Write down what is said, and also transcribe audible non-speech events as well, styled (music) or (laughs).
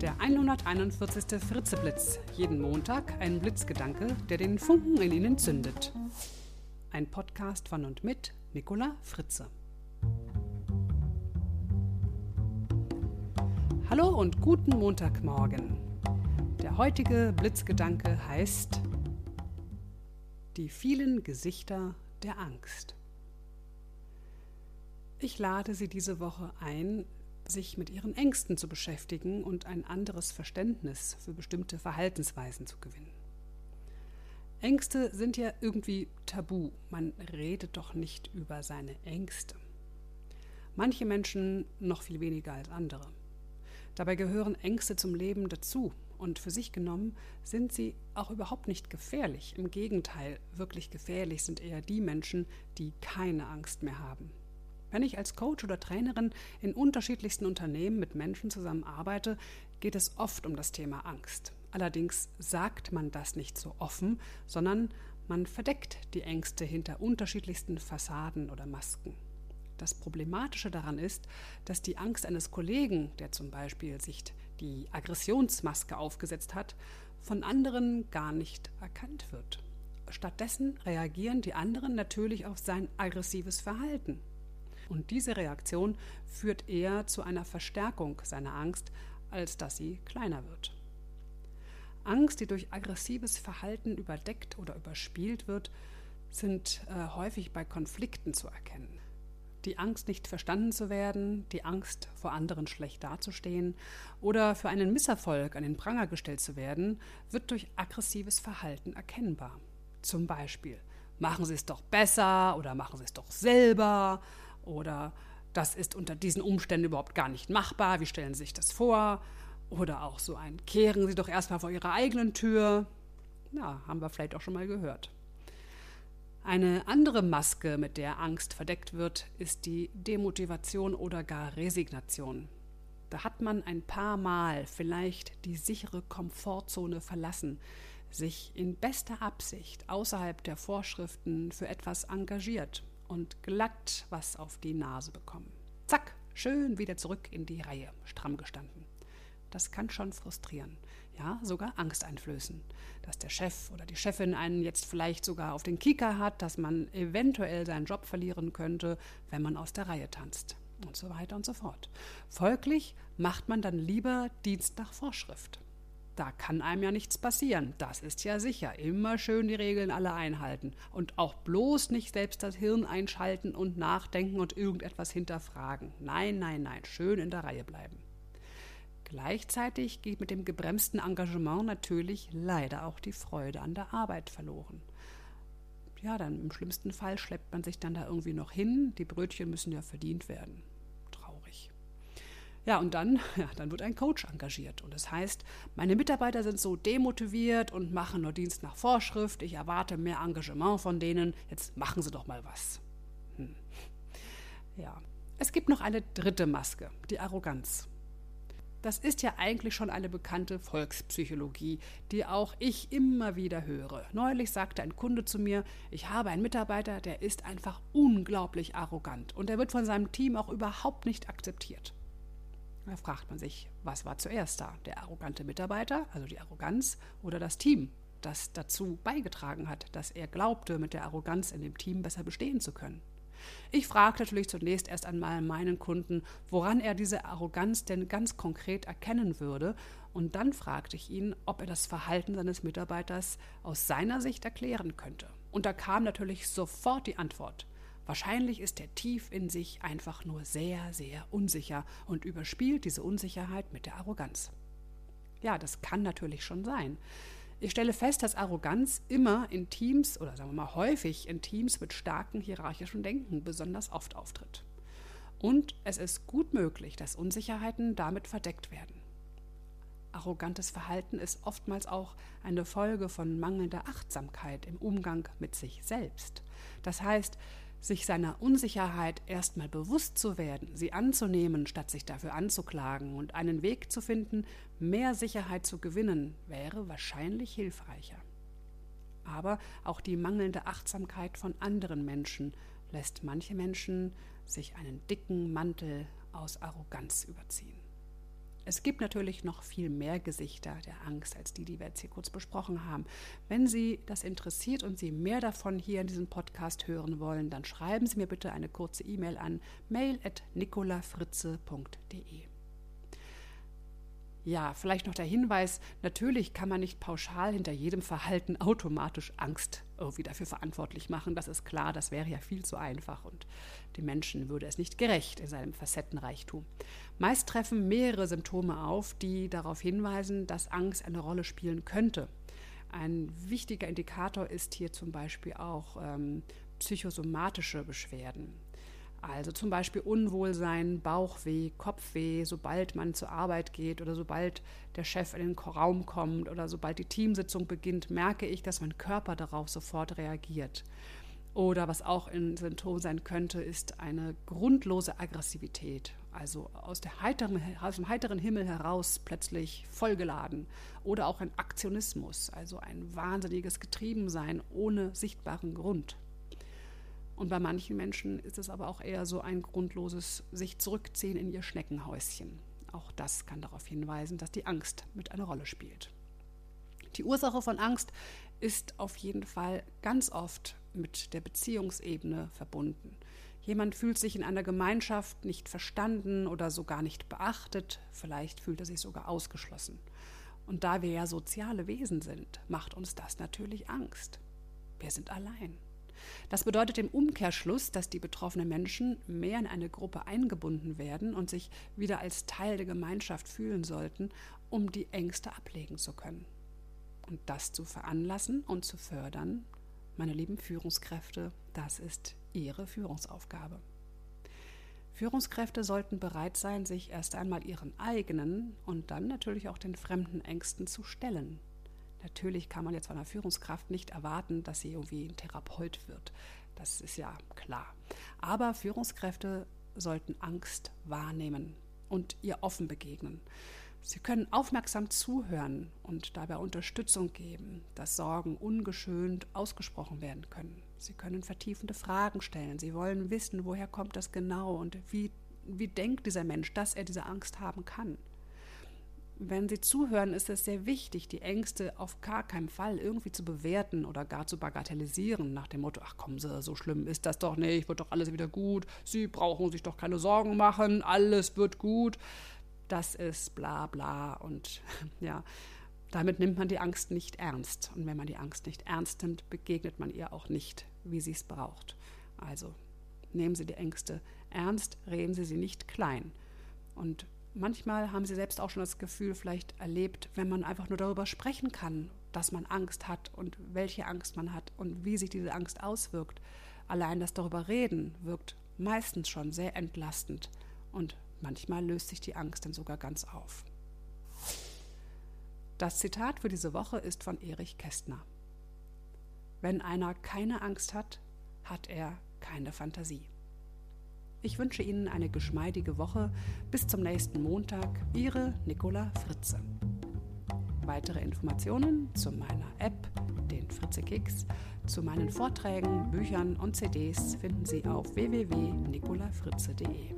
Der 141. Fritzeblitz. Jeden Montag ein Blitzgedanke, der den Funken in Ihnen zündet. Ein Podcast von und mit Nicola Fritze. Hallo und guten Montagmorgen. Der heutige Blitzgedanke heißt Die vielen Gesichter der Angst. Ich lade Sie diese Woche ein, sich mit Ihren Ängsten zu beschäftigen und ein anderes Verständnis für bestimmte Verhaltensweisen zu gewinnen. Ängste sind ja irgendwie tabu. Man redet doch nicht über seine Ängste. Manche Menschen noch viel weniger als andere. Dabei gehören Ängste zum Leben dazu und für sich genommen sind sie auch überhaupt nicht gefährlich. Im Gegenteil, wirklich gefährlich sind eher die Menschen, die keine Angst mehr haben. Wenn ich als Coach oder Trainerin in unterschiedlichsten Unternehmen mit Menschen zusammenarbeite, geht es oft um das Thema Angst. Allerdings sagt man das nicht so offen, sondern man verdeckt die Ängste hinter unterschiedlichsten Fassaden oder Masken. Das Problematische daran ist, dass die Angst eines Kollegen, der zum Beispiel sich die Aggressionsmaske aufgesetzt hat, von anderen gar nicht erkannt wird. Stattdessen reagieren die anderen natürlich auf sein aggressives Verhalten. Und diese Reaktion führt eher zu einer Verstärkung seiner Angst, als dass sie kleiner wird. Angst, die durch aggressives Verhalten überdeckt oder überspielt wird, sind äh, häufig bei Konflikten zu erkennen. Die Angst, nicht verstanden zu werden, die Angst, vor anderen schlecht dazustehen oder für einen Misserfolg an den Pranger gestellt zu werden, wird durch aggressives Verhalten erkennbar. Zum Beispiel, machen Sie es doch besser oder machen Sie es doch selber oder das ist unter diesen Umständen überhaupt gar nicht machbar, wie stellen Sie sich das vor? Oder auch so ein, kehren Sie doch erstmal vor Ihrer eigenen Tür. Na, haben wir vielleicht auch schon mal gehört. Eine andere Maske, mit der Angst verdeckt wird, ist die Demotivation oder gar Resignation. Da hat man ein paar Mal vielleicht die sichere Komfortzone verlassen, sich in bester Absicht außerhalb der Vorschriften für etwas engagiert und glatt was auf die Nase bekommen. Zack, schön wieder zurück in die Reihe, stramm gestanden. Das kann schon frustrieren, ja, sogar Angst einflößen, dass der Chef oder die Chefin einen jetzt vielleicht sogar auf den Kieker hat, dass man eventuell seinen Job verlieren könnte, wenn man aus der Reihe tanzt und so weiter und so fort. Folglich macht man dann lieber Dienst nach Vorschrift. Da kann einem ja nichts passieren. Das ist ja sicher. Immer schön die Regeln alle einhalten. Und auch bloß nicht selbst das Hirn einschalten und nachdenken und irgendetwas hinterfragen. Nein, nein, nein. Schön in der Reihe bleiben. Gleichzeitig geht mit dem gebremsten Engagement natürlich leider auch die Freude an der Arbeit verloren. Ja, dann im schlimmsten Fall schleppt man sich dann da irgendwie noch hin. Die Brötchen müssen ja verdient werden. Ja, und dann, (laughs) ja, dann wird ein Coach engagiert. Und das heißt, meine Mitarbeiter sind so demotiviert und machen nur Dienst nach Vorschrift. Ich erwarte mehr Engagement von denen. Jetzt machen sie doch mal was. Hm. Ja. Es gibt noch eine dritte Maske, die Arroganz. Das ist ja eigentlich schon eine bekannte Volkspsychologie, die auch ich immer wieder höre. Neulich sagte ein Kunde zu mir, ich habe einen Mitarbeiter, der ist einfach unglaublich arrogant und er wird von seinem Team auch überhaupt nicht akzeptiert. Da fragt man sich, was war zuerst da? Der arrogante Mitarbeiter, also die Arroganz, oder das Team, das dazu beigetragen hat, dass er glaubte, mit der Arroganz in dem Team besser bestehen zu können? Ich fragte natürlich zunächst erst einmal meinen Kunden, woran er diese Arroganz denn ganz konkret erkennen würde, und dann fragte ich ihn, ob er das Verhalten seines Mitarbeiters aus seiner Sicht erklären könnte. Und da kam natürlich sofort die Antwort. Wahrscheinlich ist er tief in sich einfach nur sehr, sehr unsicher und überspielt diese Unsicherheit mit der Arroganz. Ja, das kann natürlich schon sein. Ich stelle fest, dass Arroganz immer in Teams oder sagen wir mal häufig in Teams mit starkem hierarchischen Denken besonders oft auftritt. Und es ist gut möglich, dass Unsicherheiten damit verdeckt werden. Arrogantes Verhalten ist oftmals auch eine Folge von mangelnder Achtsamkeit im Umgang mit sich selbst. Das heißt, sich seiner Unsicherheit erstmal bewusst zu werden, sie anzunehmen, statt sich dafür anzuklagen und einen Weg zu finden, mehr Sicherheit zu gewinnen, wäre wahrscheinlich hilfreicher. Aber auch die mangelnde Achtsamkeit von anderen Menschen lässt manche Menschen sich einen dicken Mantel aus Arroganz überziehen. Es gibt natürlich noch viel mehr Gesichter der Angst als die, die wir jetzt hier kurz besprochen haben. Wenn Sie das interessiert und Sie mehr davon hier in diesem Podcast hören wollen, dann schreiben Sie mir bitte eine kurze E-Mail an mail.nicolafritze.de. Ja, vielleicht noch der Hinweis, natürlich kann man nicht pauschal hinter jedem Verhalten automatisch Angst irgendwie dafür verantwortlich machen. Das ist klar, das wäre ja viel zu einfach und dem Menschen würde es nicht gerecht in seinem Facettenreichtum. Meist treffen mehrere Symptome auf, die darauf hinweisen, dass Angst eine Rolle spielen könnte. Ein wichtiger Indikator ist hier zum Beispiel auch ähm, psychosomatische Beschwerden. Also zum Beispiel Unwohlsein, Bauchweh, Kopfweh, sobald man zur Arbeit geht oder sobald der Chef in den Raum kommt oder sobald die Teamsitzung beginnt, merke ich, dass mein Körper darauf sofort reagiert. Oder was auch ein Symptom sein könnte, ist eine grundlose Aggressivität. Also aus, heiteren, aus, dem heiteren Himmel heraus plötzlich vollgeladen. Oder auch ein Aktionismus, also ein wahnsinniges Getriebensein ohne sichtbaren Grund. Und bei manchen Menschen ist es aber auch eher so ein grundloses sich zurückziehen in ihr Schneckenhäuschen. Auch das kann darauf hinweisen, dass die Angst mit einer Rolle spielt. Die Ursache von Angst ist auf jeden Fall ganz oft mit der Beziehungsebene verbunden. Jemand fühlt sich in einer Gemeinschaft nicht verstanden oder sogar nicht beachtet, vielleicht fühlt er sich sogar ausgeschlossen. Und da wir ja soziale Wesen sind, macht uns das natürlich Angst. Wir sind allein. Das bedeutet im Umkehrschluss, dass die betroffenen Menschen mehr in eine Gruppe eingebunden werden und sich wieder als Teil der Gemeinschaft fühlen sollten, um die Ängste ablegen zu können. Und das zu veranlassen und zu fördern, meine lieben Führungskräfte, das ist Ihre Führungsaufgabe. Führungskräfte sollten bereit sein, sich erst einmal ihren eigenen und dann natürlich auch den fremden Ängsten zu stellen Natürlich kann man jetzt von einer Führungskraft nicht erwarten, dass sie irgendwie ein Therapeut wird. Das ist ja klar. Aber Führungskräfte sollten Angst wahrnehmen und ihr offen begegnen. Sie können aufmerksam zuhören und dabei Unterstützung geben, dass Sorgen ungeschönt ausgesprochen werden können. Sie können vertiefende Fragen stellen. Sie wollen wissen, woher kommt das genau und wie, wie denkt dieser Mensch, dass er diese Angst haben kann wenn Sie zuhören, ist es sehr wichtig, die Ängste auf gar keinen Fall irgendwie zu bewerten oder gar zu bagatellisieren, nach dem Motto, ach kommen Sie, so schlimm ist das doch nicht, wird doch alles wieder gut, Sie brauchen sich doch keine Sorgen machen, alles wird gut. Das ist bla bla und (laughs) ja, damit nimmt man die Angst nicht ernst. Und wenn man die Angst nicht ernst nimmt, begegnet man ihr auch nicht, wie sie es braucht. Also nehmen Sie die Ängste ernst, reden Sie sie nicht klein. Und manchmal haben sie selbst auch schon das Gefühl vielleicht erlebt, wenn man einfach nur darüber sprechen kann, dass man Angst hat und welche Angst man hat und wie sich diese Angst auswirkt. Allein das darüber reden wirkt meistens schon sehr entlastend und manchmal löst sich die Angst dann sogar ganz auf. Das Zitat für diese Woche ist von Erich Kästner. Wenn einer keine Angst hat, hat er keine Fantasie. Ich wünsche Ihnen eine geschmeidige Woche. Bis zum nächsten Montag. Ihre Nicola Fritze. Weitere Informationen zu meiner App, den Fritze Kicks, zu meinen Vorträgen, Büchern und CDs finden Sie auf www.nicolafritze.de.